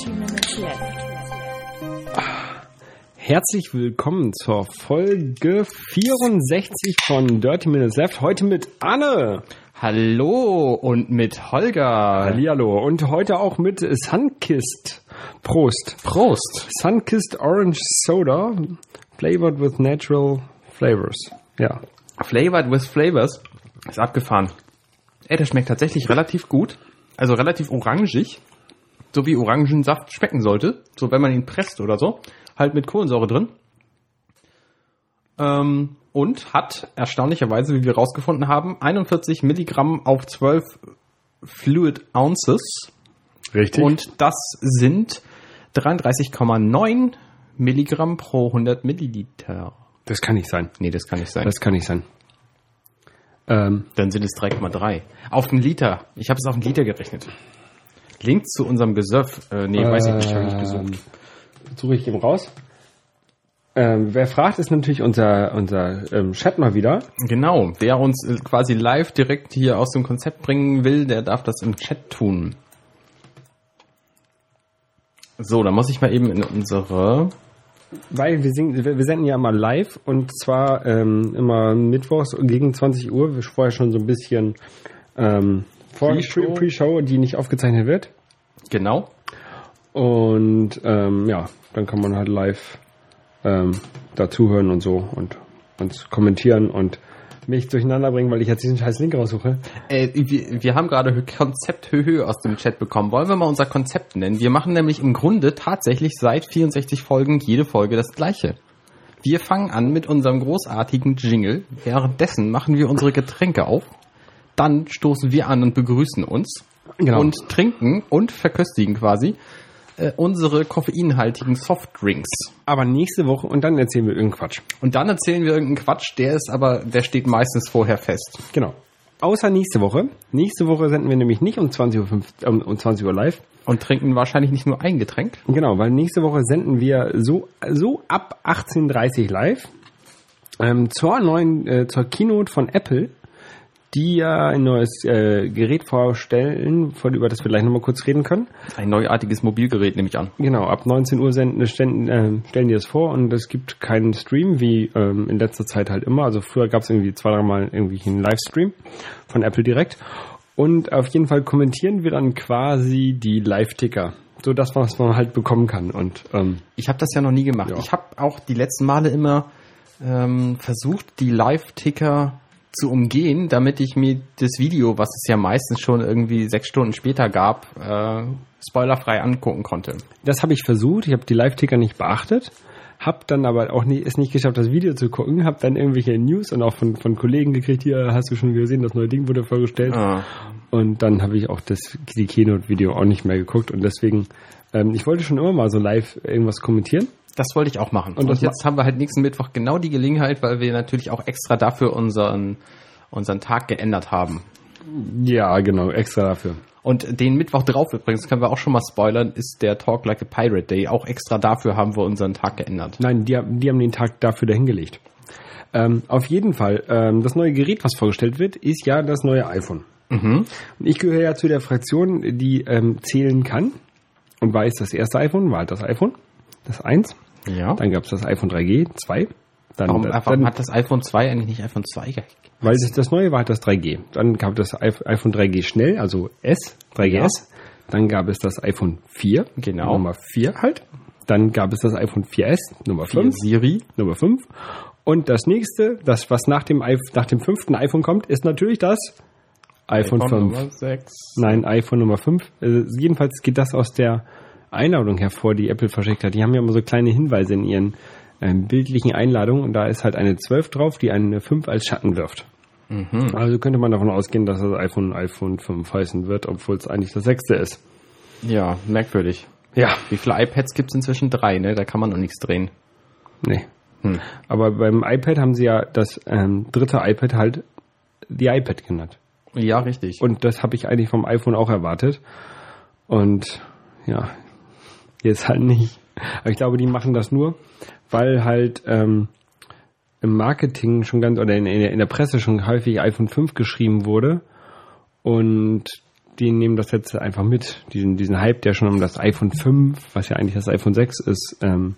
Dirty Minutes Left. Herzlich willkommen zur Folge 64 von Dirty Minutes Left. Heute mit Anne. Hallo und mit Holger. Hallihallo. Und heute auch mit Sunkist. Prost. Prost. Sunkist Orange Soda, flavored with natural flavors. Ja. Flavored with Flavors. Ist abgefahren. Ey, das schmeckt tatsächlich relativ gut. Also relativ orangig. So wie Orangensaft schmecken sollte. So wenn man ihn presst oder so. Halt mit Kohlensäure drin. Ähm, und hat erstaunlicherweise, wie wir rausgefunden haben, 41 Milligramm auf 12 Fluid Ounces. Richtig. Und das sind 33,9 Milligramm pro 100 Milliliter. das kann nicht sein. Nee, das kann nicht sein. Das kann nicht sein. Ähm, Dann sind es 3,3. Auf den Liter. Ich habe es auf den Liter gerechnet. Link zu unserem Gesöff. Äh, nee, weiß ich nicht, habe ich nicht gesucht. suche ich eben raus. Ähm, wer fragt, ist natürlich unser, unser ähm, Chat mal wieder. Genau. Wer uns äh, quasi live direkt hier aus dem Konzept bringen will, der darf das im Chat tun. So, dann muss ich mal eben in unsere. Weil wir, singen, wir wir senden ja immer live und zwar ähm, immer mittwochs gegen 20 Uhr. Wir vorher schon so ein bisschen ähm, Pre-Show. Pre- Pre-Show, die nicht aufgezeichnet wird. Genau. Und ähm, ja, dann kann man halt live ähm, dazuhören und so und uns kommentieren und mich durcheinander bringen, weil ich jetzt diesen scheiß Link raussuche. Äh, wir, wir haben gerade Konzept Höhö aus dem Chat bekommen. Wollen wir mal unser Konzept nennen? Wir machen nämlich im Grunde tatsächlich seit 64 Folgen jede Folge das gleiche. Wir fangen an mit unserem großartigen Jingle. Währenddessen machen wir unsere Getränke auf. Dann stoßen wir an und begrüßen uns. Genau. Und trinken und verköstigen quasi äh, unsere koffeinhaltigen Softdrinks. Aber nächste Woche und dann erzählen wir irgendeinen Quatsch. Und dann erzählen wir irgendeinen Quatsch, der ist aber, der steht meistens vorher fest. Genau. Außer nächste Woche. Nächste Woche senden wir nämlich nicht um 20.05 Uhr, um, um 20 Uhr live. Und trinken wahrscheinlich nicht nur ein Getränk. Genau, weil nächste Woche senden wir so, so ab 18.30 Uhr live ähm, zur neuen, äh, zur Keynote von Apple, die ja ein neues äh, Gerät vorstellen, von, über das wir gleich nochmal kurz reden können. Ein neuartiges Mobilgerät nehme ich an. Genau, ab 19 Uhr senden, stellen, äh, stellen die das vor und es gibt keinen Stream, wie ähm, in letzter Zeit halt immer. Also früher gab es irgendwie zwei, dreimal irgendwie einen Livestream von Apple direkt. Und auf jeden Fall kommentieren wir dann quasi die Live-Ticker. So das, was man halt bekommen kann. Und ähm, Ich habe das ja noch nie gemacht. Ja. Ich habe auch die letzten Male immer ähm, versucht, die Live-Ticker zu umgehen, damit ich mir das Video, was es ja meistens schon irgendwie sechs Stunden später gab, äh, spoilerfrei angucken konnte. Das habe ich versucht. Ich habe die Live-Ticker nicht beachtet, habe dann aber auch nicht, es nicht geschafft, das Video zu gucken. Habe dann irgendwelche News und auch von, von Kollegen gekriegt. Hier hast du schon gesehen, das neue Ding wurde vorgestellt. Ah. Und dann habe ich auch das die Keynote-Video auch nicht mehr geguckt. Und deswegen, ähm, ich wollte schon immer mal so live irgendwas kommentieren. Das wollte ich auch machen. Und Und, jetzt haben wir halt nächsten Mittwoch genau die Gelegenheit, weil wir natürlich auch extra dafür unseren, unseren Tag geändert haben. Ja, genau, extra dafür. Und den Mittwoch drauf übrigens, können wir auch schon mal spoilern, ist der Talk Like a Pirate Day. Auch extra dafür haben wir unseren Tag geändert. Nein, die, haben- die haben den Tag dafür dahingelegt. Ähm, auf jeden Fall, ähm, das neue Gerät, was vorgestellt wird, ist ja das neue iPhone. Und ich gehöre ja zu der Fraktion, die ähm, zählen kann und weiß, das erste iPhone war halt das iPhone, das 1. Ja. Dann gab es das iPhone 3G, 2. Dann, Warum, dann, warum hat das iPhone 2 eigentlich nicht iPhone 2 gekriegt? Weil das, das neue war halt das 3G. Dann gab es das iPh- iPhone 3G schnell, also S, 3GS. Dann gab es das iPhone 4, Genau. Nummer 4 halt. Dann gab es das iPhone 4S, Nummer 5, Siri. Nummer 5. Und das nächste, das was nach dem, nach dem fünften iPhone kommt, ist natürlich das iPhone, 5. Nummer 6. Nein, iPhone Nummer 5. Also jedenfalls geht das aus der Einladung hervor, die Apple verschickt hat. Die haben ja immer so kleine Hinweise in ihren ähm, bildlichen Einladungen und da ist halt eine 12 drauf, die eine 5 als Schatten wirft. Also könnte man davon ausgehen, dass das iPhone iPhone 5 heißen wird, obwohl es eigentlich das sechste ist. Ja, merkwürdig. Ja, Wie viele iPads gibt es inzwischen? Drei, ne? Da kann man noch nichts drehen. nee. Hm. Aber beim iPad haben sie ja das ähm, dritte iPad halt die iPad genannt. Ja, richtig. Und das habe ich eigentlich vom iPhone auch erwartet. Und ja, jetzt halt nicht. Aber ich glaube, die machen das nur, weil halt ähm, im Marketing schon ganz oder in, in, der- in der Presse schon häufig iPhone 5 geschrieben wurde. Und die nehmen das jetzt einfach mit. Diesen, diesen Hype, der schon um das iPhone 5, was ja eigentlich das iPhone 6 ist, ähm,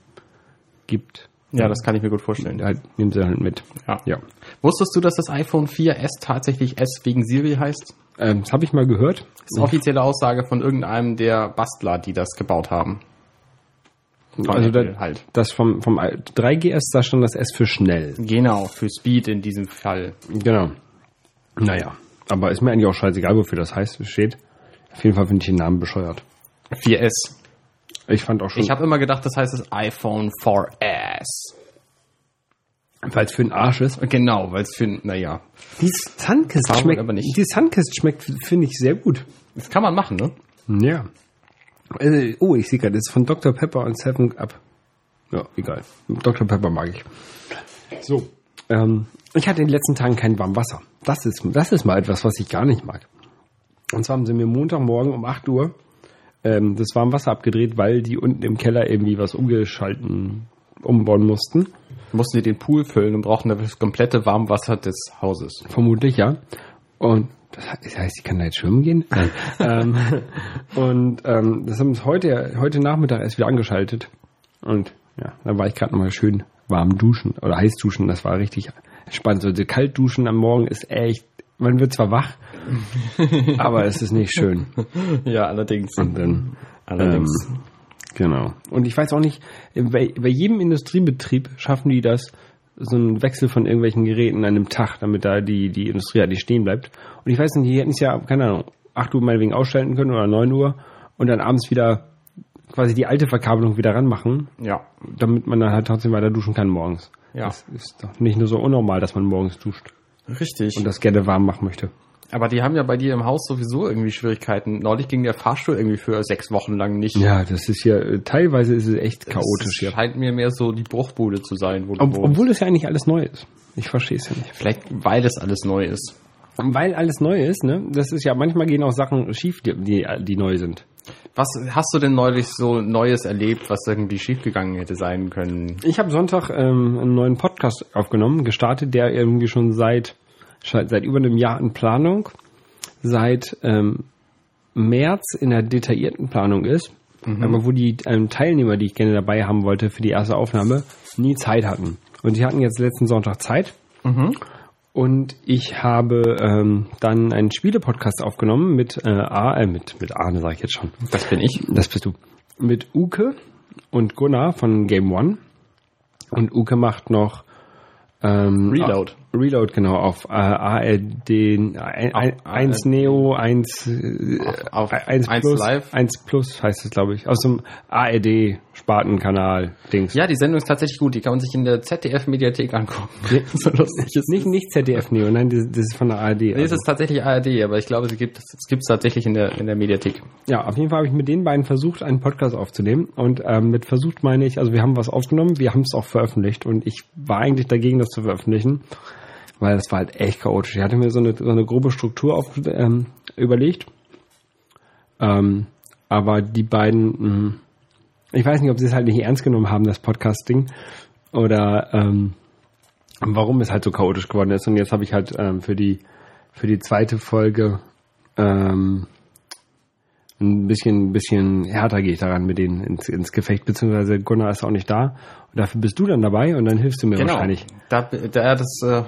gibt. Ja, das kann ich mir gut vorstellen. Halt, nehmen sie halt mit. Ja. Ja. Wusstest du, dass das iPhone 4S tatsächlich S wegen Siri heißt? Ähm, das habe ich mal gehört. Das ist offizielle Aussage von irgendeinem der Bastler, die das gebaut haben. Also da, halt. das vom, vom 3GS, da stand das S für schnell. Genau, für Speed in diesem Fall. Genau. Naja. Aber ist mir eigentlich auch scheißegal, wofür das heißt, steht. Auf jeden Fall finde ich den Namen bescheuert. 4S. Ich fand auch schon, Ich habe immer gedacht, das heißt das iPhone 4S. weil es für den Arsch ist. Genau, weil es für, naja, Die Sunkist schmeckt, aber nicht? die Sunkist schmeckt, finde ich, sehr gut. das kann man machen, ne? Ja. Äh, oh, ich sehe gerade, das ist von Dr. Pepper und Seven Up. Ja, egal. Dr. Pepper mag ich. So. Ähm, ich hatte in den letzten Tagen kein warmes Wasser. Das ist, das ist mal etwas, was ich gar nicht mag. Und zwar haben sie mir Montagmorgen um 8 Uhr ähm, das warme Wasser abgedreht, weil die unten im Keller irgendwie was umgeschalten, umbauen mussten. Mussten die den Pool füllen und brauchen das komplette Warmwasser des Hauses. Vermutlich, ja. Und das heißt, ich kann da jetzt schwimmen gehen? Nein. ähm, und ähm, das haben sie heute, heute Nachmittag erst wieder angeschaltet. Und ja, da war ich gerade nochmal schön warm duschen oder heiß duschen. Das war richtig spannend. So also kalt duschen am Morgen ist echt, man wird zwar wach, aber es ist nicht schön. Ja, allerdings. Und dann, allerdings. Ähm, genau. Und ich weiß auch nicht, bei, bei jedem Industriebetrieb schaffen die das, so einen Wechsel von irgendwelchen Geräten an einem Tag, damit da die, die Industrie halt nicht stehen bleibt. Und ich weiß nicht, die hätten es ja, keine Ahnung, 8 Uhr meinetwegen ausschalten können oder 9 Uhr und dann abends wieder quasi die alte Verkabelung wieder ranmachen, ja. damit man dann halt trotzdem weiter duschen kann morgens. Ja. Das ist doch nicht nur so unnormal, dass man morgens duscht Richtig. und das gerne warm machen möchte. Aber die haben ja bei dir im Haus sowieso irgendwie Schwierigkeiten. Neulich ging der Fahrstuhl irgendwie für sechs Wochen lang nicht. Ja, das ist ja, äh, teilweise ist es echt chaotisch Das hier. scheint mir mehr so die Bruchbude zu sein, wo Ob, obwohl das ja eigentlich alles neu ist. Ich verstehe es ja nicht. Vielleicht, weil das alles neu ist. Weil alles neu ist, ne? Das ist ja, manchmal gehen auch Sachen schief, die, die, die neu sind. Was hast du denn neulich so Neues erlebt, was irgendwie schiefgegangen hätte sein können? Ich habe Sonntag ähm, einen neuen Podcast aufgenommen, gestartet, der irgendwie schon seit, seit über einem Jahr in Planung, seit ähm, März in der detaillierten Planung ist, aber wo die ähm, Teilnehmer, die ich gerne dabei haben wollte für die erste Aufnahme, nie Zeit hatten. Und sie hatten jetzt letzten Sonntag Zeit. Und ich habe ähm, dann einen Spiele-Podcast aufgenommen mit äh, A, äh, mit, mit Arne, sage ich jetzt schon. Das bin ich. Das bist du. Mit Uke und Gunnar von Game One. Und Uke macht noch ähm, Reload. Auf, Reload, genau, auf äh, ARD ein, ein, 1 Neo, 1, äh, Auf 1 1 Plus, Live. 1 Plus heißt es, glaube ich. Aus dem ARD Spartenkanal Dings. Ja, die Sendung ist tatsächlich gut. Die kann man sich in der ZDF-Mediathek angucken. so lustig ist Nicht, nicht ZDF Neo, nein, das, das ist von der ARD. Nee, es also. ist tatsächlich ARD, aber ich glaube, sie gibt es gibt es tatsächlich in der in der Mediathek. Ja, auf jeden Fall habe ich mit den beiden versucht, einen Podcast aufzunehmen. Und ähm, mit versucht meine ich, also wir haben was aufgenommen, wir haben es auch veröffentlicht. Und ich war eigentlich dagegen, das zu veröffentlichen, weil das war halt echt chaotisch. Ich hatte mir so eine, so eine grobe Struktur auf, ähm, überlegt. Ähm, aber die beiden, mh, ich weiß nicht, ob sie es halt nicht ernst genommen haben, das Podcasting. Oder ähm, warum es halt so chaotisch geworden ist. Und jetzt habe ich halt ähm, für die für die zweite Folge ähm, ein bisschen, ein bisschen härter gehe ich daran mit denen ins, ins Gefecht, beziehungsweise Gunnar ist auch nicht da. Und dafür bist du dann dabei und dann hilfst du mir wahrscheinlich. Da, da das äh,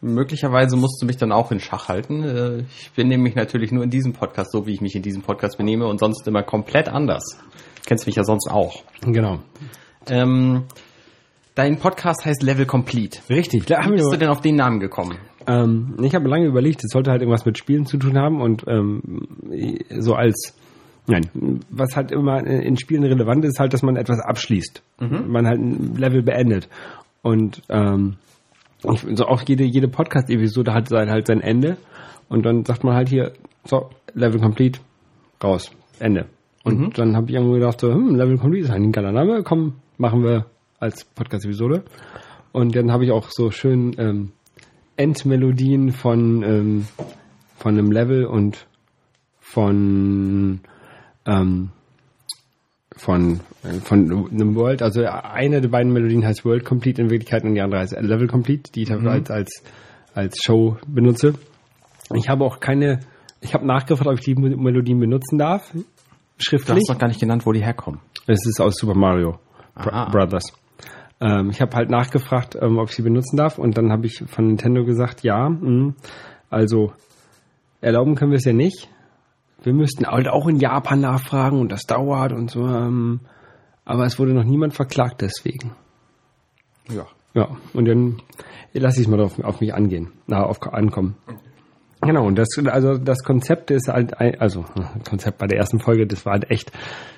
möglicherweise musst du mich dann auch in Schach halten. Äh, ich benehme mich natürlich nur in diesem Podcast so, wie ich mich in diesem Podcast benehme und sonst immer komplett anders. Du kennst mich ja sonst auch. Genau. Ähm, dein Podcast heißt Level Complete. Richtig. Da haben Wie bist du denn auf den Namen gekommen? Ähm, ich habe lange überlegt, es sollte halt irgendwas mit Spielen zu tun haben und ähm, so als Nein, was halt immer in Spielen relevant ist, halt, dass man etwas abschließt. Man halt ein Level beendet. Und ähm, so auch jede, jede Podcast-Episode hat sein, halt sein Ende. Und dann sagt man halt hier, so, Level complete, raus, Ende. Und dann habe ich irgendwo gedacht, so, hm, Level complete ist eigentlich ein geiler Name, komm, machen wir als Podcast-Episode. Und dann habe ich auch so schön ähm, Endmelodien von, ähm, von einem Level und von ähm, von äh, von einem World, also eine der beiden Melodien heißt World Complete in Wirklichkeit und die andere heißt Level Complete, die ich dafür als, als als Show benutze. Ich habe auch keine Ich habe nachgefragt, ob ich die Melodien benutzen darf. Du Schriftlich. hast noch gar nicht genannt, wo die herkommen. Es ist aus Super Mario Aha. Brothers. Ähm, ich habe halt nachgefragt, ähm, ob ich sie benutzen darf und dann habe ich von Nintendo gesagt, ja, mh, also erlauben können wir es ja nicht. Wir müssten halt auch in Japan nachfragen und das dauert und so. Ähm, aber es wurde noch niemand verklagt deswegen. Ja. Ja, und dann lasse ich es mal auf, auf mich angehen, na, auf, ankommen. Genau, und das, also das Konzept ist halt, also Konzept bei der ersten Folge, das war halt echt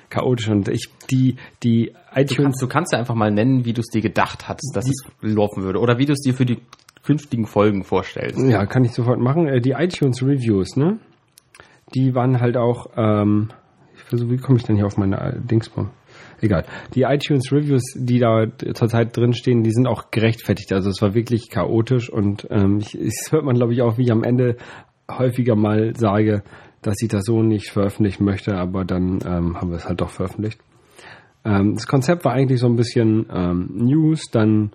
chaotisch und ich, die, die Du iTunes, kannst, du kannst ja einfach mal nennen, wie du es dir gedacht hattest, dass es laufen würde. Oder wie du es dir für die künftigen Folgen vorstellst. ja, kann ich sofort machen, Äh, die iTunes Reviews, ne, die waren halt auch, ähm, ich versuche, wie komme ich denn hier auf meine äh, Dingsbum? Egal. Die iTunes Reviews, die da zurzeit drin stehen, die sind auch gerechtfertigt. Also es war wirklich chaotisch und ähm, das hört man, glaube ich, auch, wie ich am Ende häufiger mal sage, dass ich das so nicht veröffentlichen möchte, aber dann ähm, haben wir es halt doch veröffentlicht. Ähm, das Konzept war eigentlich so ein bisschen ähm, News, dann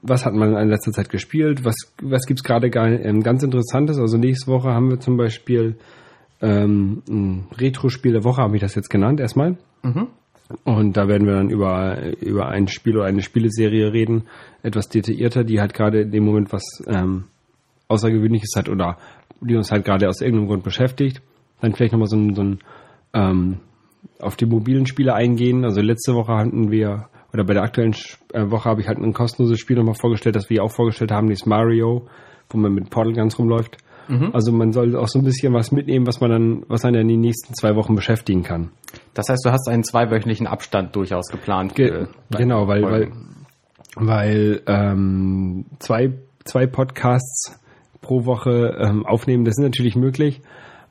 was hat man in letzter Zeit gespielt, was, was gibt's gerade ähm, ganz Interessantes. Also nächste Woche haben wir zum Beispiel ähm, ein Retro-Spiel der Woche, habe ich das jetzt genannt erstmal. Und da werden wir dann über, über ein Spiel oder eine Spieleserie reden, etwas detaillierter, die halt gerade in dem Moment was ähm, Außergewöhnliches hat oder die uns halt gerade aus irgendeinem Grund beschäftigt. Dann vielleicht nochmal so ein, so ein ähm, auf die mobilen Spiele eingehen. Also letzte Woche hatten wir, oder bei der aktuellen äh, Woche habe ich halt ein kostenloses Spiel nochmal vorgestellt, das wir auch vorgestellt haben, dieses Mario, wo man mit Portal Guns rumläuft. Also man soll auch so ein bisschen was mitnehmen, was man dann, was einen in den nächsten zwei Wochen beschäftigen kann. Das heißt, du hast einen zweiwöchentlichen Abstand durchaus geplant. Ge genau, weil, weil, Folgen. weil ähm, zwei, zwei Podcasts pro Woche ähm, aufnehmen, das ist natürlich möglich,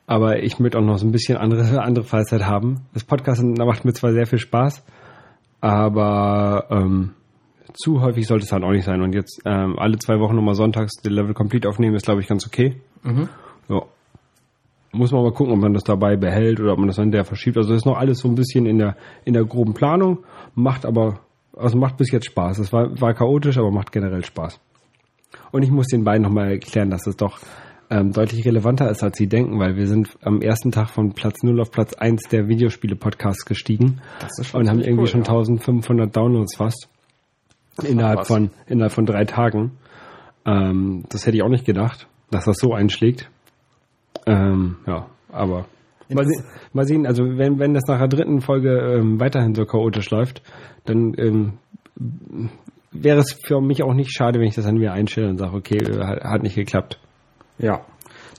aber ich möchte auch noch so ein bisschen andere, andere Freizeit haben. Das Podcasten da macht mir zwar sehr viel Spaß, aber ähm, zu häufig sollte es halt auch nicht sein. Und jetzt ähm, alle zwei Wochen nochmal sonntags den Level Complete aufnehmen, ist glaube ich ganz okay. Ja. Muss man mal gucken, ob man das dabei behält oder ob man das dann der verschiebt. Also ist noch alles so ein bisschen in der, in der groben Planung, macht aber, also macht bis jetzt Spaß. Es war, war chaotisch, aber macht generell Spaß. Und ich muss den beiden nochmal erklären, dass es doch ähm, deutlich relevanter ist, als sie denken, weil wir sind am ersten Tag von Platz 0 auf Platz 1 der Videospiele-Podcasts gestiegen Das ist schon und haben irgendwie cool, schon ja. 1500 Downloads fast. Innerhalb was. von, innerhalb von drei Tagen. Ähm, das hätte ich auch nicht gedacht, dass das so einschlägt. Ähm, ja, aber mal, se mal sehen, also wenn, wenn das nach der dritten Folge ähm, weiterhin so chaotisch läuft, dann ähm, wäre es für mich auch nicht schade, wenn ich das dann wieder einstelle und sage, okay, äh, hat, hat nicht geklappt. Ja.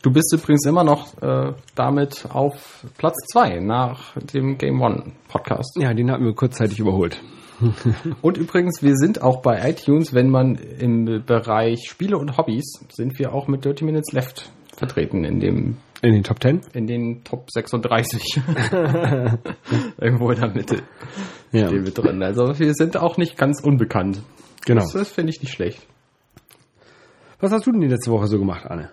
Du bist übrigens immer noch äh, damit auf Platz zwei nach dem Game One Podcast. Ja, den hatten wir kurzzeitig überholt. Und übrigens, wir sind auch bei iTunes, wenn man im Bereich Spiele und Hobbys, sind wir auch mit 30 Minutes Left vertreten in dem In den Top 10? in den Top 36. Irgendwo in der Mitte Ja, stehen wir drin. Also wir sind auch nicht ganz unbekannt. genau. Das, das finde ich nicht schlecht. Was hast du denn die letzte Woche so gemacht, Anne?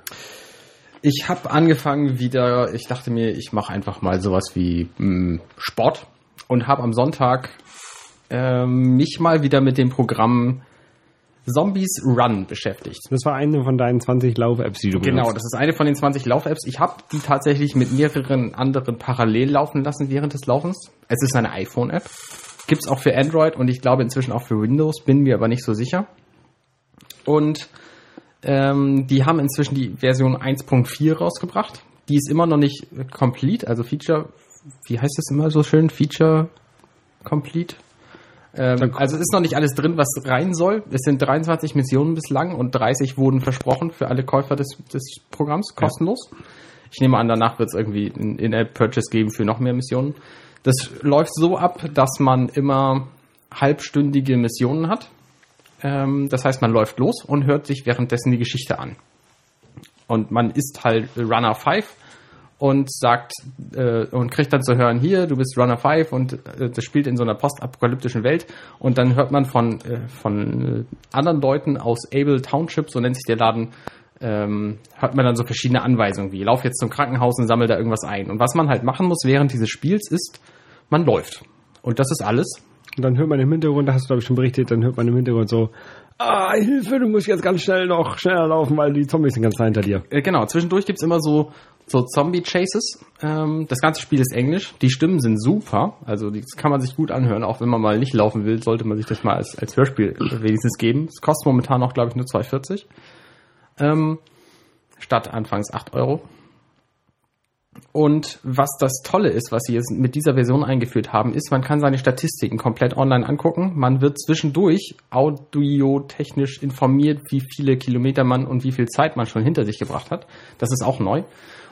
Ich habe angefangen wieder, ich dachte mir, ich mache einfach mal sowas wie mh, Sport und habe am Sonntag ähm, mich mal wieder mit dem Programm Zombies Run beschäftigt. Das war eine von deinen 20 Lauf-Apps, die du Genau, benutzt. das ist eine von den 20 Lauf-Apps. Ich habe die tatsächlich mit mehreren anderen parallel laufen lassen während des Laufens. Es ist eine iPhone-App. Gibt's auch für Android und ich glaube inzwischen auch für Windows, bin mir aber nicht so sicher. Und ähm, die haben inzwischen die Version 1.4 rausgebracht. Die ist immer noch nicht complete, also Feature, wie heißt das immer so schön? Feature complete? Ähm, also ist noch nicht alles drin, was rein soll. Es sind 23 Missionen bislang und 30 wurden versprochen für alle Käufer des, des Programms, kostenlos. Ich nehme an, danach wird es irgendwie ein In-App-Purchase geben für noch mehr Missionen. Das läuft so ab, dass man immer halbstündige Missionen hat. Ähm, das heißt, man läuft los und hört sich währenddessen die Geschichte an. Und man ist halt Runner 5 und sagt äh, und kriegt dann zu hören, hier, du bist Runner 5 und äh, das spielt in so einer postapokalyptischen Welt und dann hört man von, äh, von äh, anderen Leuten aus Able Township, so nennt sich der Laden, ähm, hört man dann so verschiedene Anweisungen wie, lauf jetzt zum Krankenhaus und sammel da irgendwas ein. Und was man halt machen muss während dieses Spiels ist, man läuft. Und das ist alles. Und dann hört man im Hintergrund, da hast du glaube ich schon berichtet, dann hört man im Hintergrund so ah, Hilfe, du musst jetzt ganz schnell noch schneller laufen, weil die Zombies sind ganz nah hinter dir. Äh, genau, zwischendurch gibt's immer so, so Zombie-Chases. Ähm, das ganze Spiel ist Englisch. Die Stimmen sind super. Also das kann man sich gut anhören. Auch wenn man mal nicht laufen will, sollte man sich das mal als, als Hörspiel wenigstens geben. Es kostet momentan auch, glaube ich, nur 2,40. Ähm, statt anfangs 8 Euro. Und was das Tolle ist, was sie jetzt mit dieser Version eingeführt haben, ist, man kann seine Statistiken komplett online angucken. Man wird zwischendurch audiotechnisch informiert, wie viele Kilometer man und wie viel Zeit man schon hinter sich gebracht hat. Das ist auch neu.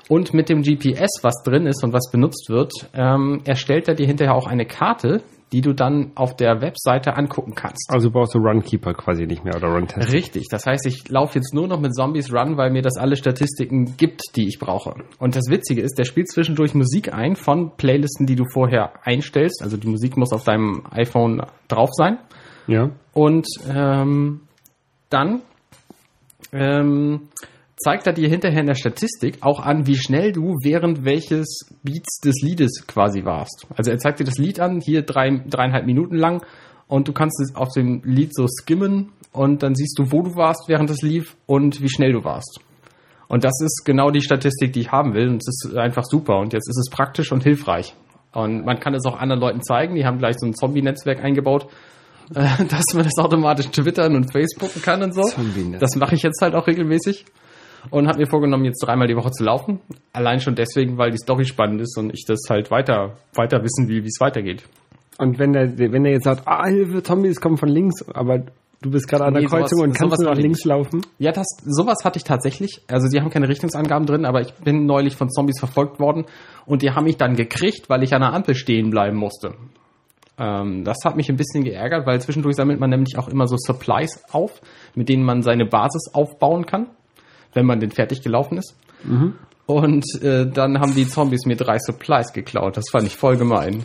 Und mit dem GPS, was drin ist und was benutzt wird, ähm, erstellt er dir hinterher auch eine Karte, die du dann auf der Webseite angucken kannst. Also brauchst du Runkeeper quasi nicht mehr oder Runtest. Richtig, das heißt, ich laufe jetzt nur noch mit Zombies Run, weil mir das alle Statistiken gibt, die ich brauche. Und das Witzige ist, der spielt zwischendurch Musik ein von Playlisten, die du vorher einstellst. Also die Musik muss auf deinem iPhone drauf sein. Ja. Und ähm, dann ähm, zeigt er dir hinterher in der Statistik auch an, wie schnell du während welches Beats des Liedes quasi warst. Also er zeigt dir das Lied an, hier drei, dreieinhalb Minuten lang und du kannst es auf dem Lied so skimmen und dann siehst du, wo du warst, während es lief und wie schnell du warst. Und das ist genau die Statistik, die ich haben will und es ist einfach super und jetzt ist es praktisch und hilfreich. Und man kann es auch anderen Leuten zeigen, die haben gleich so ein Zombie-Netzwerk eingebaut, dass man das automatisch twittern und facebooken kann und so. Das mache ich jetzt halt auch regelmäßig und habe mir vorgenommen, jetzt dreimal die Woche zu laufen. Allein schon deswegen, weil die Story spannend ist und ich das halt weiter, weiter wissen will, wie es weitergeht. Und wenn der, wenn der jetzt sagt, ah, Hilfe, Zombies kommen von links, aber du bist gerade an der Nee, sowas- Kreuzung und kannst sowas nur nach links laufen. Ja, das, sowas hatte ich tatsächlich. Also die haben keine Richtungsangaben drin, aber ich bin neulich von Zombies verfolgt worden und die haben mich dann gekriegt, weil ich an der Ampel stehen bleiben musste. Ähm, das hat mich ein bisschen geärgert, weil zwischendurch sammelt man nämlich auch immer so Supplies auf, mit denen man seine Basis aufbauen kann, wenn man denn fertig gelaufen ist. Und äh, dann haben die Zombies mir drei Supplies geklaut. Das fand ich voll gemein,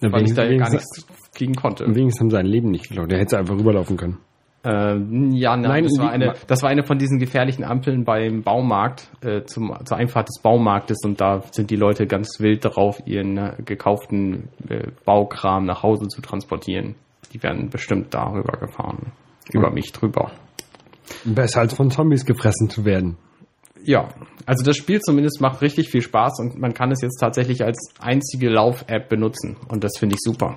Ja, weil ich da ja gar nichts gegen konnte. wenigstens haben sie sein Leben nicht geklaut. Der hätte einfach rüberlaufen können. Ähm, ja, nein, Nein, das, war eine, das war eine von diesen gefährlichen Ampeln beim Baumarkt, äh, zum, zur Einfahrt des Baumarktes und da sind die Leute ganz wild darauf, ihren äh, gekauften äh, Baukram nach Hause zu transportieren. Die werden bestimmt darüber gefahren. Über mich drüber. Besser als von Zombies gefressen zu werden. Ja, also das Spiel zumindest macht richtig viel Spaß und man kann es jetzt tatsächlich als einzige Lauf-App benutzen und das finde ich super.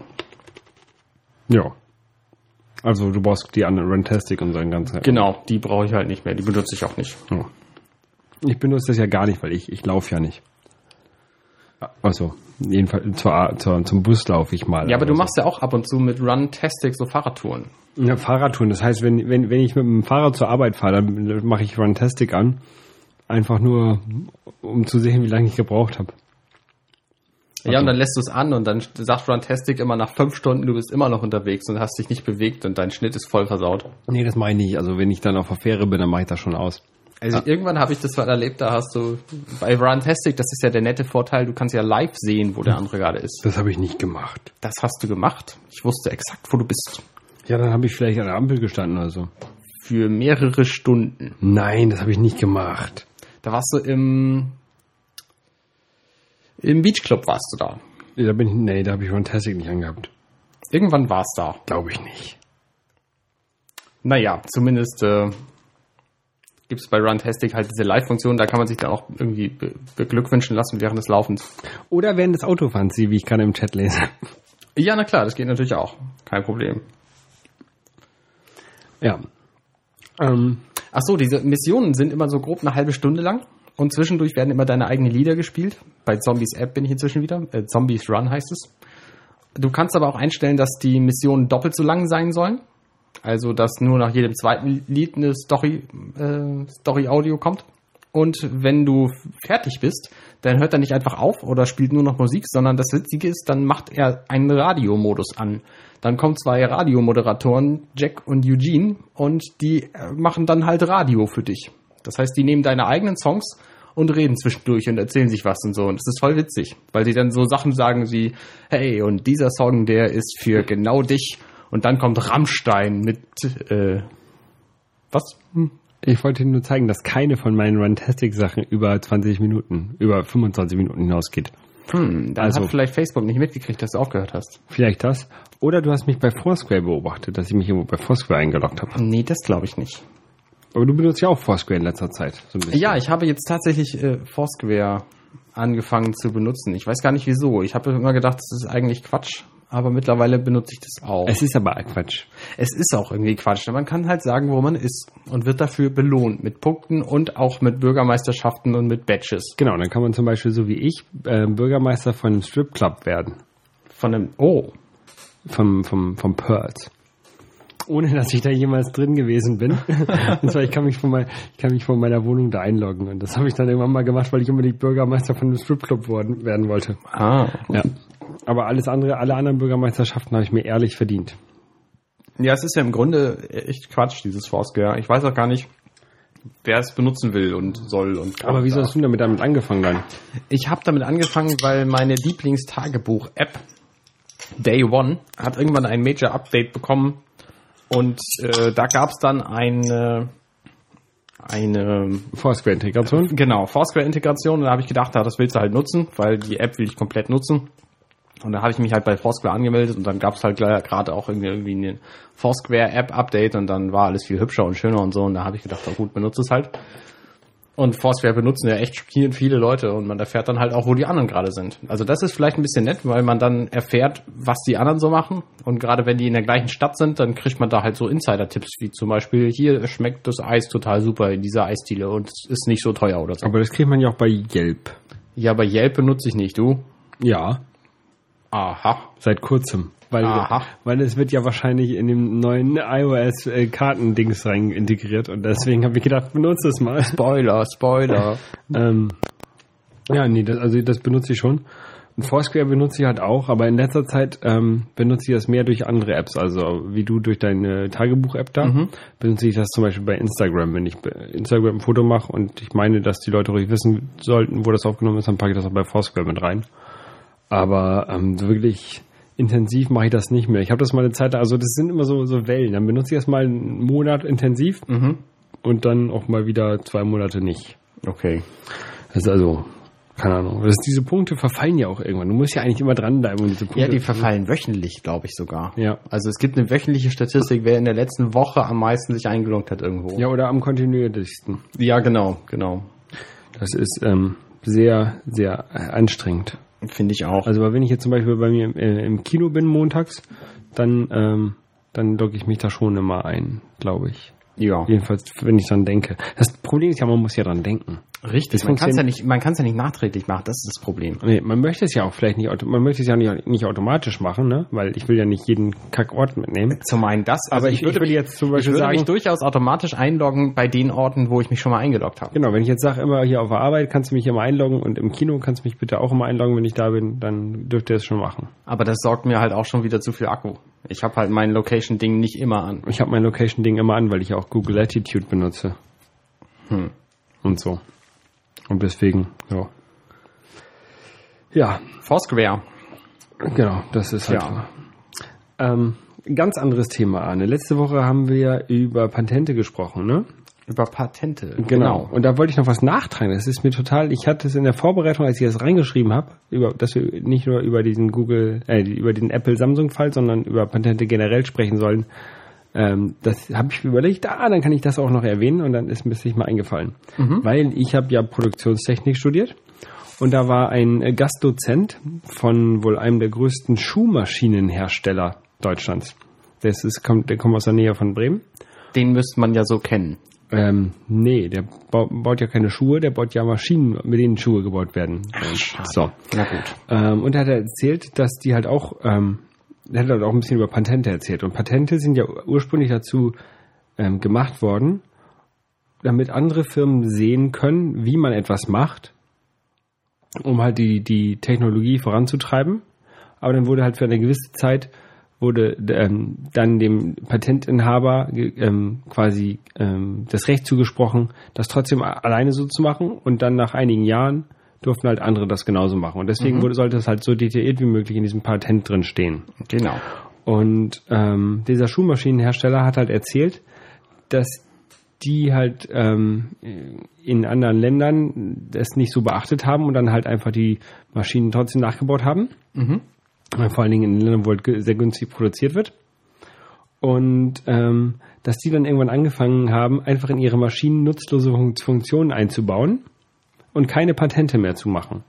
Ja. Also du brauchst die anderen Runtastic und so ein ganzer. Genau, die brauche ich halt nicht mehr, die benutze ich auch nicht. Ja. Ich benutze das ja gar nicht, weil ich, ich laufe ja nicht. Also, jedenfalls zur, zur, zum Bus laufe ich mal. Ja, aber du so. machst ja auch ab und zu mit Runtastic so Fahrradtouren. Ja, Fahrradtouren. Das heißt, wenn, wenn, wenn ich mit dem Fahrrad zur Arbeit fahre, dann mache ich Runtastic an. Einfach nur, um zu sehen, wie lange ich gebraucht habe. Ja, und dann lässt du es an und dann sagt Runtastic immer nach fünf Stunden, du bist immer noch unterwegs und hast dich nicht bewegt und dein Schnitt ist voll versaut. Nee, das meine ich nicht. Also wenn ich dann auf der Fähre bin, dann mache ich das schon aus. Also irgendwann habe ich das mal erlebt, da hast du bei Runtastic, das ist ja der nette Vorteil, du kannst ja live sehen, wo der andere gerade ist. Das habe ich nicht gemacht. Das hast du gemacht. Ich wusste exakt, wo du bist. Ja, dann habe ich vielleicht an der Ampel gestanden oder so. Für mehrere Stunden. Nein, das habe ich nicht gemacht. Da warst du im im Beachclub warst du da. Da bin ich, nee, da habe ich Runtastic nicht angehabt. Irgendwann warst du da. Glaube ich nicht. Naja, zumindest äh, gibt es bei Runtastic halt diese Live-Funktion, da kann man sich dann auch irgendwie be beglückwünschen lassen während des Laufens. Oder während des Autofahrens, wie ich gerade im Chat lese. Ja, na klar, das geht natürlich auch. Kein Problem. Ja. Ähm, Ach so, diese Missionen sind immer so grob eine halbe Stunde lang und zwischendurch werden immer deine eigenen Lieder gespielt. Bei Zombies App bin ich inzwischen wieder. Äh, Zombies Run heißt es. Du kannst aber auch einstellen, dass die Missionen doppelt so lang sein sollen. Also, dass nur nach jedem zweiten Lied eine Story, äh, Story-Audio kommt. Und wenn du fertig bist, dann hört er nicht einfach auf oder spielt nur noch Musik, sondern das Witzige ist, dann macht er einen Radiomodus an. Dann kommen zwei Radiomoderatoren, Jack und Eugene, und die äh, machen dann halt Radio für dich. Das heißt, die nehmen deine eigenen Songs und reden zwischendurch und erzählen sich was und so. Und das ist voll witzig, weil die dann so Sachen sagen wie, hey, und dieser Song, der ist für genau dich. Und dann kommt Rammstein mit, äh, was? Hm. ich wollte Ihnen nur zeigen, dass keine von meinen Runtastic-Sachen über 20 Minuten, über 25 Minuten hinausgeht. Hm, dann Also- hat vielleicht Facebook nicht mitgekriegt, dass du aufgehört hast. Vielleicht das. Oder du hast mich bei Foursquare beobachtet, dass ich mich irgendwo bei Foursquare eingeloggt habe. Nee, das glaube ich nicht. Aber du benutzt ja auch Foursquare in letzter Zeit. So ein bisschen. Ja, ich habe jetzt tatsächlich äh, Foursquare angefangen zu benutzen. Ich weiß gar nicht wieso. Ich habe immer gedacht, das ist eigentlich Quatsch, aber mittlerweile benutze ich das auch. Es ist aber Quatsch. Es ist auch irgendwie Quatsch. Man kann halt sagen, wo man ist und wird dafür belohnt mit Punkten und auch mit Bürgermeisterschaften und mit Badges. Genau, dann kann man zum Beispiel so wie ich äh, Bürgermeister von einem Stripclub werden. Von einem Oh, Vom, vom, vom Pearls. Ohne dass ich da jemals drin gewesen bin. und zwar, ich kann mich von, mein, ich kann mich von meiner Wohnung da einloggen. Und das habe ich dann irgendwann mal gemacht, weil ich unbedingt Bürgermeister von einem Stripclub worden, werden wollte. ah. Ja. Aber alles andere, alle anderen Bürgermeisterschaften habe ich mir ehrlich verdient. Ja, es ist ja im Grunde echt Quatsch, dieses Foursquare. Ich weiß auch gar nicht, wer es benutzen will und soll und kann. Aber wieso hast du damit damit angefangen dann? Ich habe damit angefangen, weil meine Lieblingstagebuch-App Day One hat irgendwann ein Major Update bekommen und äh, da gab es dann eine eine Foursquare-Integration? genau Foursquare-Integration und da habe ich gedacht, ja, das willst du halt nutzen, weil die App will ich komplett nutzen. Und da habe ich mich halt bei Foursquare angemeldet und dann gab es halt gerade auch irgendwie, irgendwie ein Foursquare-App-Update und dann war alles viel hübscher und schöner und so. Und da habe ich gedacht, oh gut, benutze es halt. Und Foursquare benutzen ja echt viele Leute und man erfährt dann halt auch, wo die anderen gerade sind. Also das ist vielleicht ein bisschen nett, weil man dann erfährt, was die anderen so machen. Und gerade wenn die in der gleichen Stadt sind, dann kriegt man da halt so Insider-Tipps, wie zum Beispiel, hier schmeckt das Eis total super in dieser Eisdiele und es ist nicht so teuer oder so. Aber das kriegt man ja auch bei Yelp. Ja, aber Yelp benutze ich nicht, du? Ja, Aha. seit kurzem. Weil, Aha. weil es wird ja wahrscheinlich in dem neuen iOS-Kartendings rein integriert und deswegen habe ich gedacht, benutze es mal. Spoiler, Spoiler. Ähm, ja, nee, das, also das benutze ich schon. Und Foursquare benutze ich halt auch, aber in letzter Zeit ähm, benutze ich das mehr durch andere Apps, also wie du durch deine Tagebuch-App da, benutze ich das zum Beispiel bei Instagram, wenn ich bei Instagram ein Foto mache und ich meine, dass die Leute ruhig wissen sollten, wo das aufgenommen ist, dann packe ich das auch bei Foursquare mit rein. Aber ähm, wirklich intensiv mache ich das nicht mehr. Ich habe das mal eine Zeit, lang- also das sind immer so, so Wellen. Dann benutze ich das mal einen Monat intensiv und dann auch mal wieder zwei Monate nicht. Okay. Das ist also, keine Ahnung. Das, diese Punkte verfallen ja auch irgendwann. Du musst ja eigentlich immer dranbleiben, um diese Punkte. Ja, die verfallen wöchentlich, glaube ich sogar. Ja. Also es gibt eine wöchentliche Statistik, wer in der letzten Woche am meisten sich eingeloggt hat irgendwo. Ja, oder am kontinuierlichsten. ja genau, genau. Das ist ähm, sehr, sehr äh, anstrengend. Finde ich auch. Also, weil wenn ich jetzt zum Beispiel bei mir im, äh, im Kino bin montags, dann, ähm, dann logge ich mich da schon immer ein, glaube ich. ja. Jedenfalls, wenn ich dran denke. Das Problem ist ja, man muss ja dran denken. Richtig. Man kann es ja nicht, man kann es ja nicht nachträglich machen. Das ist das Problem. Nee, man möchte es ja auch vielleicht nicht, man möchte es ja nicht, nicht automatisch machen, ne? Weil ich will ja nicht jeden Kackort mitnehmen. Zum einen das. Aber ich, ich will jetzt zum ich Beispiel würde sagen, mich durchaus automatisch einloggen bei den Orten, wo ich mich schon mal eingeloggt habe. Genau, wenn ich jetzt sage, immer hier auf der Arbeit kannst du mich immer einloggen und im Kino kannst du mich bitte auch immer einloggen, wenn ich da bin, dann dürft ihr es schon machen. Aber das sorgt mir halt auch schon wieder zu viel Akku. Ich habe halt mein Location-Ding nicht immer an. Ich habe mein Location-Ding immer an, weil ich auch Google Latitude benutze. Hm. Und so. Und deswegen, ja. Ja, Foursquare. genau, das ist halt. Ja. Ähm, ganz anderes Thema, Arne. Letzte Woche haben wir über Patente gesprochen, ne? Über Patente. Genau. Und da wollte ich noch was nachtragen. Das ist mir total, ich hatte es in der Vorbereitung, als ich das reingeschrieben habe, über, dass wir nicht nur über diesen Google, äh, über den Apple-Samsung-Fall, sondern über Patente generell sprechen sollen. Ähm, das habe ich überlegt, ah, dann kann ich das auch noch erwähnen und dann ist mir das nicht mal eingefallen. Weil ich habe ja Produktionstechnik studiert und da war ein Gastdozent von wohl einem der größten Schuhmaschinenhersteller Deutschlands. Das ist, kommt, der kommt aus der Nähe von Bremen. Den müsste man ja so kennen. Ähm, nee, der bau, baut ja keine Schuhe, der baut ja Maschinen, mit denen Schuhe gebaut werden. schade. so. Na gut. Ähm, und er hat erzählt, dass die halt auch, ähm, er hat halt auch ein bisschen über Patente erzählt. Und Patente sind ja ursprünglich dazu ähm, gemacht worden, damit andere Firmen sehen können, wie man etwas macht, um halt die, die Technologie voranzutreiben. Aber dann wurde halt für eine gewisse Zeit wurde ähm, dann dem Patentinhaber ähm, quasi ähm, das Recht zugesprochen, das trotzdem alleine so zu machen und dann nach einigen Jahren durften halt andere das genauso machen. Und deswegen wurde, sollte es halt so detailliert wie möglich in diesem Patent drin stehen. Genau. Und ähm, dieser Schuhmaschinenhersteller hat halt erzählt, dass die halt ähm, in anderen Ländern das nicht so beachtet haben und dann halt einfach die Maschinen trotzdem nachgebaut haben. Mhm. Vor allen Dingen in Ländern, wo halt sehr günstig produziert wird. Und ähm, dass die dann irgendwann angefangen haben, einfach in ihre Maschinen nutzlose Funktionen einzubauen und keine Patente mehr zu machen.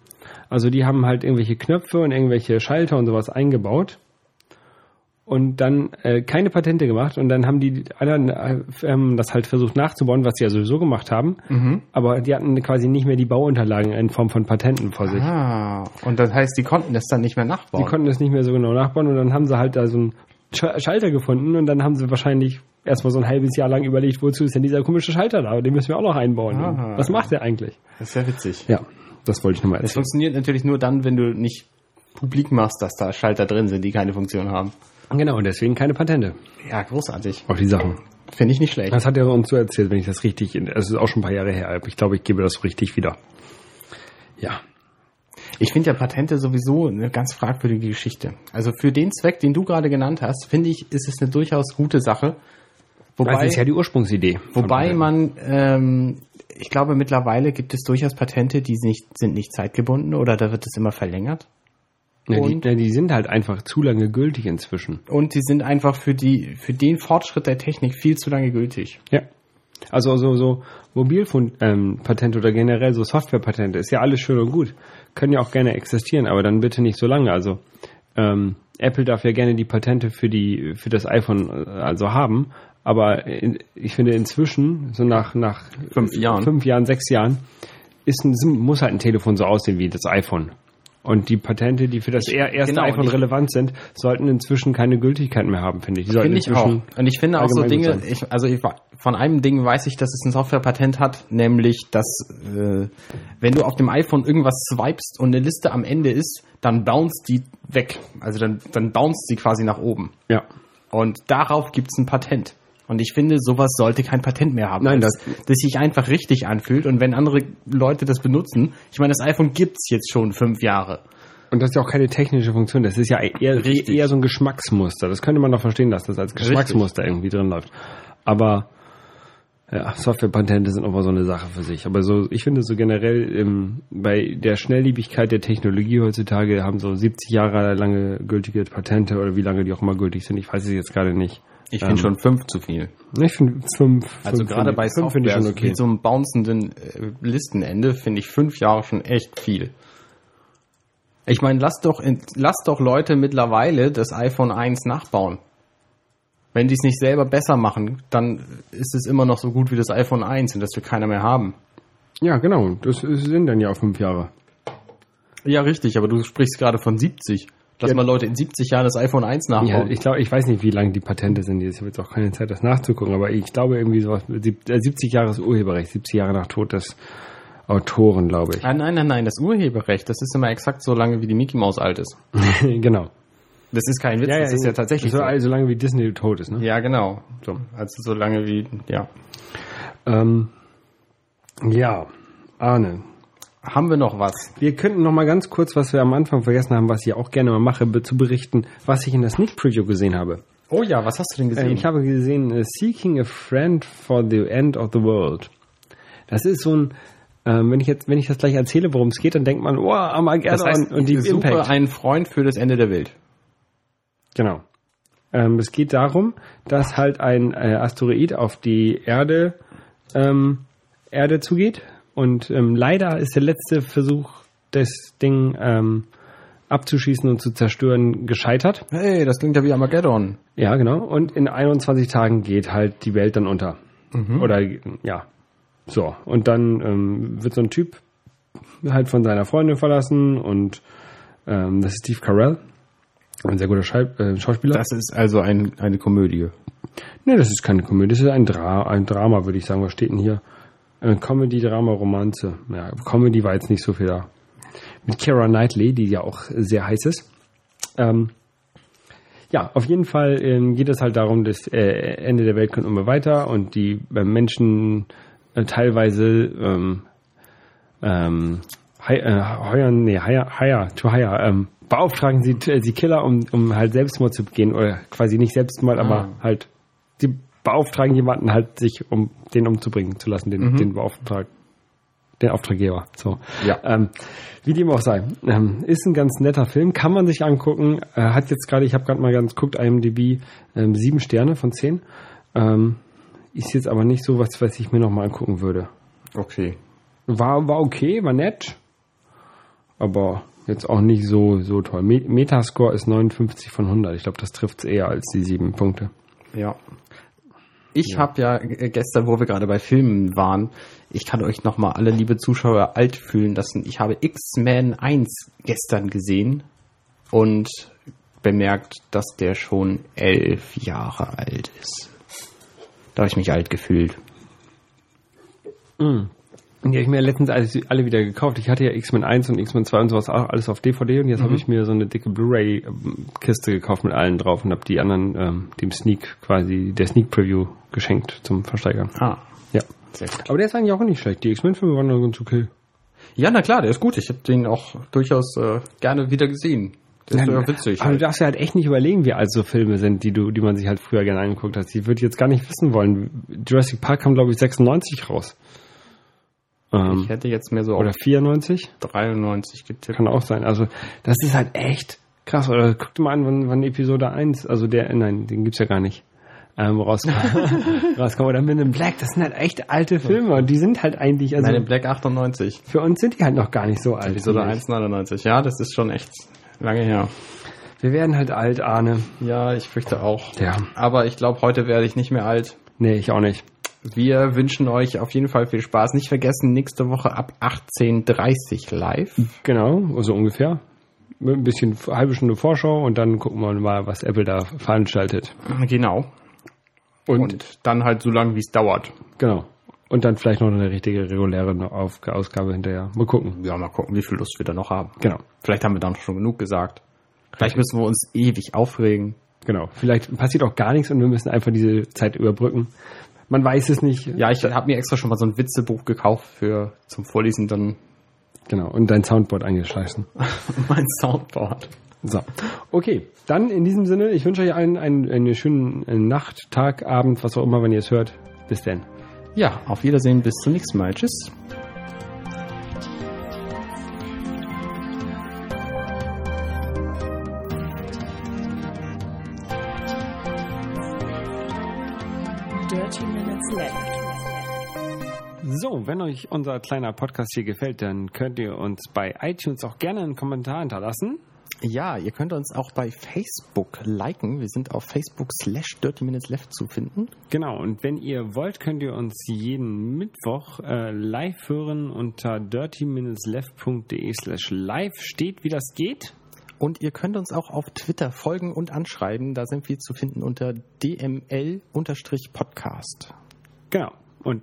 Also die haben halt irgendwelche Knöpfe und irgendwelche Schalter und sowas eingebaut und dann äh, keine Patente gemacht und dann haben die anderen äh, das halt versucht nachzubauen, was sie ja sowieso gemacht haben, mhm. aber die hatten quasi nicht mehr die Bauunterlagen in Form von Patenten vor sich. Ah, und das heißt, die konnten das dann nicht mehr nachbauen. Die konnten das nicht mehr so genau nachbauen und dann haben sie halt da so einen Schalter gefunden und dann haben sie wahrscheinlich erstmal so ein halbes Jahr lang überlegt, wozu ist denn dieser komische Schalter da? Den müssen wir auch noch einbauen. Ah, was macht der eigentlich? Das ist ja witzig. Ja, das wollte ich nochmal erzählen. Das funktioniert natürlich nur dann, wenn du nicht publik machst, dass da Schalter drin sind, die keine Funktion haben. Genau, und deswegen keine Patente. Ja, großartig. Auf die Sachen. Finde ich nicht schlecht. Das hat er uns so erzählt, wenn ich das richtig, es ist auch schon ein paar Jahre her, aber ich glaube, ich gebe das so richtig wieder. Ja. Ich finde ja Patente sowieso eine ganz fragwürdige Geschichte. Also für den Zweck, den du gerade genannt hast, finde ich, ist es eine durchaus gute Sache. Wobei, das ist ja die Ursprungsidee. Wobei man, ähm, ich glaube, mittlerweile gibt es durchaus Patente, die nicht, sind nicht zeitgebunden oder da wird es immer verlängert. Ja, die, ja, die sind halt einfach zu lange gültig inzwischen. Und die sind einfach für die, für den Fortschritt der Technik viel zu lange gültig. Ja. Also so, so Mobilfunk-Patente ähm, oder generell so Software-Patente ist ja alles schön und gut. Können ja auch gerne existieren, aber dann bitte nicht so lange. Also ähm, Apple darf ja gerne die Patente für die für das iPhone äh, also haben, aber in, ich finde inzwischen so nach nach fünf Jahren, fünf Jahren, sechs Jahren ist ein, muss halt ein Telefon so aussehen wie das iPhone. Und die Patente, die für das erste genau, iPhone relevant sind, sollten inzwischen keine Gültigkeit mehr haben, finde ich. Die finde ich auch. Und ich finde auch so Dinge, ich, also ich, von einem Ding weiß ich, dass es ein Softwarepatent hat, nämlich, dass äh, wenn du auf dem iPhone irgendwas swipest und eine Liste am Ende ist, dann bounce die weg. Also dann, dann bounce sie quasi nach oben. Ja. Und darauf gibt es ein Patent. Und ich finde, sowas sollte kein Patent mehr haben. Nein, das, das sich einfach richtig anfühlt. Und wenn andere Leute das benutzen, ich meine, das iPhone gibt's jetzt schon fünf Jahre. Und das ist ja auch keine technische Funktion, das ist ja eher, eher so ein Geschmacksmuster. Das könnte man doch verstehen, dass das als Geschmacksmuster Richtig. irgendwie drin läuft. Aber ja, Softwarepatente sind immer so eine Sache für sich. Aber so, ich finde so generell ähm, bei der Schnelllebigkeit der Technologie heutzutage haben so 70 Jahre lange gültige Patente oder wie lange die auch immer gültig sind. Ich weiß es jetzt gerade nicht. Ich finde ähm, schon fünf zu viel. Ich finde fünf. Also fünf gerade bei fünf finde ich schon okay. Mit so einem bouncenden äh, Listenende finde ich fünf Jahre schon echt viel. Ich meine, lass doch, lass doch Leute mittlerweile das iPhone 1 nachbauen. Wenn die es nicht selber besser machen, dann ist es immer noch so gut wie das iPhone 1 und das will keiner mehr haben. Ja, genau. Das sind dann ja auch fünf Jahre. Ja, richtig, aber du sprichst gerade von 70. Lass ja. mal Leute in 70 Jahren das iPhone 1 nachbauen. Ja, ich glaube, ich weiß nicht, wie lange die Patente sind. Ich habe jetzt auch keine Zeit, das nachzugucken, aber ich glaube irgendwie sowas, 70 äh, Jahre ist Urheberrecht, 70 Jahre nach Tod des Autoren, glaube ich. Ah, nein, nein, nein, das Urheberrecht, das ist immer exakt so lange, wie die Mickey Mouse alt ist. genau. Das ist kein Witz, ja, das ist ja tatsächlich so. so. lange wie Disney tot ist, ne? Ja, genau. So. Also so lange wie, ja. Ähm, ja, Arne, haben wir noch was? Wir könnten noch mal ganz kurz, was wir am Anfang vergessen haben, was ich auch gerne mal mache, zu berichten, was ich in der Sneak Preview gesehen habe. Oh ja, was hast du denn gesehen? Äh, ich habe gesehen uh, Seeking a Friend for the End of the World. Das ist so ein ähm, wenn ich jetzt, wenn ich das gleich erzähle, worum es geht, dann denkt man, oh, Armageddon das heißt, und die ich suche Impact. einen Freund für das Ende der Welt. Genau. Ähm, es geht darum, dass halt ein äh, Asteroid auf die Erde ähm, Erde zugeht und ähm, leider ist der letzte Versuch, das Ding ähm, abzuschießen und zu zerstören, gescheitert. Hey, das klingt ja wie Armageddon. Ja, genau. Und in 21 Tagen geht halt die Welt dann unter. Mhm. Oder ja. So. Und dann ähm, wird so ein Typ halt von seiner Freundin verlassen und ähm, das ist Steve Carell. Ein sehr guter Schei äh, Schauspieler. Das ist also ein, eine Komödie. Nee, das ist keine Komödie, das ist ein, Dra ein Drama, würde ich sagen. Was steht denn hier? Comedy, Drama, Romanze. Ja, Comedy war jetzt nicht so viel da. Mit Kara Knightley, die ja auch sehr heiß ist. Ähm, ja, auf jeden Fall ähm, geht es halt darum, das äh, Ende der Welt kommt immer weiter und die äh, Menschen äh, teilweise ähm, ähm, äh, heuern, nee, hire, hire, to hire, ähm, beauftragen sie, sie Killer, um, um halt Selbstmord zu begehen oder quasi nicht Selbstmord, ah. aber halt, beauftragen jemanden halt, sich um den umzubringen zu lassen, den, den Beauftrag, den Auftraggeber. So. Ja. Ähm, wie dem auch sei. Ähm, ist ein ganz netter Film, kann man sich angucken. Äh, hat jetzt gerade, ich habe gerade mal ganz guckt, IMDb ähm, sieben Sterne von zehn. Ähm, ist jetzt aber nicht so was, was ich mir noch mal angucken würde. Okay. War, war okay, war nett, aber jetzt auch nicht so, so toll. Me Metascore ist 59 von 100. Ich glaube, das trifft es eher als die sieben Punkte. Ja. Ich habe ja äh, gestern, wo wir gerade bei Filmen waren, ich kann euch nochmal alle liebe Zuschauer alt fühlen lassen. Ich habe X-Men 1 gestern gesehen und bemerkt, dass der schon elf Jahre alt ist. Da habe ich mich alt gefühlt. Und die habe ich mir letztens alles, alle wieder gekauft. Ich hatte ja X-Men 1 und X-Men 2 und sowas auch alles auf DVD und jetzt habe ich mir so eine dicke Blu-ray-Kiste gekauft mit allen drauf und habe die anderen ähm, dem Sneak quasi, der Sneak Preview geschenkt zum Versteigern. Ah, Ja. sehr gut. Aber der ist eigentlich auch nicht schlecht. Die X-Men-Filme waren noch ganz okay. Ja, na klar, der ist gut. Ich habe den auch durchaus äh, gerne wieder gesehen. Der ist ja witzig. Aber du Halt. darfst ja halt echt nicht überlegen, wie alt so Filme sind, die du, die man sich halt früher gerne angeguckt hat. Ich würde jetzt gar nicht wissen wollen. Jurassic Park kam, glaube ich, 96 raus. Ähm, Ich hätte jetzt mehr so oder auf 94? 93 getippt. Kann auch sein. Also, das ist halt echt krass. Oder guck dir mal an, wann, wann Episode 1, also der, nein, den gibt's ja gar nicht, ähm, rauskam. rauskam. Oder Men in Black, das sind halt echt alte Filme. Und die sind halt eigentlich, also Nein, in Black 98. für uns sind die halt noch gar nicht so alt. Episode finde ich. 1,99. Ja, das ist schon echt lange her. Wir werden halt alt, Arne. Ja, ich fürchte auch. Ja. Aber ich glaube, heute werde ich nicht mehr alt. Nee, ich auch nicht. Wir wünschen euch auf jeden Fall viel Spaß. Nicht vergessen, nächste Woche ab 18.30 live. Genau, so ungefähr. Mit ein bisschen halbe Stunde Vorschau und dann gucken wir mal, was Apple da veranstaltet. Genau. Und, Und dann halt so lange, wie es dauert. genau. Und dann vielleicht noch eine richtige reguläre Ausgabe hinterher. Mal gucken. Ja, mal gucken, wie viel Lust wir da noch haben. Genau. Vielleicht haben wir dann schon genug gesagt. Vielleicht müssen wir uns ewig aufregen. Genau. Vielleicht passiert auch gar nichts und wir müssen einfach diese Zeit überbrücken. Man weiß es nicht. Ja, ich habe mir extra schon mal so ein Witzebuch gekauft für zum Vorlesen dann Genau. Und dein Soundboard eingeschleißen. mein Soundboard. So. Okay. Dann in diesem Sinne, ich wünsche euch allen einen, eine schöne Nacht, Tag, Abend, was auch immer, wenn ihr es hört. Bis denn. Ja, auf Wiedersehen, bis zum nächsten Mal. Tschüss. Euch unser kleiner Podcast hier gefällt, dann könnt ihr uns bei iTunes auch gerne einen Kommentar hinterlassen. Ja, ihr könnt uns auch bei Facebook liken. Wir sind auf Facebook slash Dirty Minutes Left zu finden. Genau, und wenn ihr wollt, könnt ihr uns jeden Mittwoch äh, live hören unter dirty-left.de slash live. Steht, wie das geht. Und ihr könnt uns auch auf Twitter folgen und anschreiben. Da sind wir zu finden unter dml-podcast. Genau. Und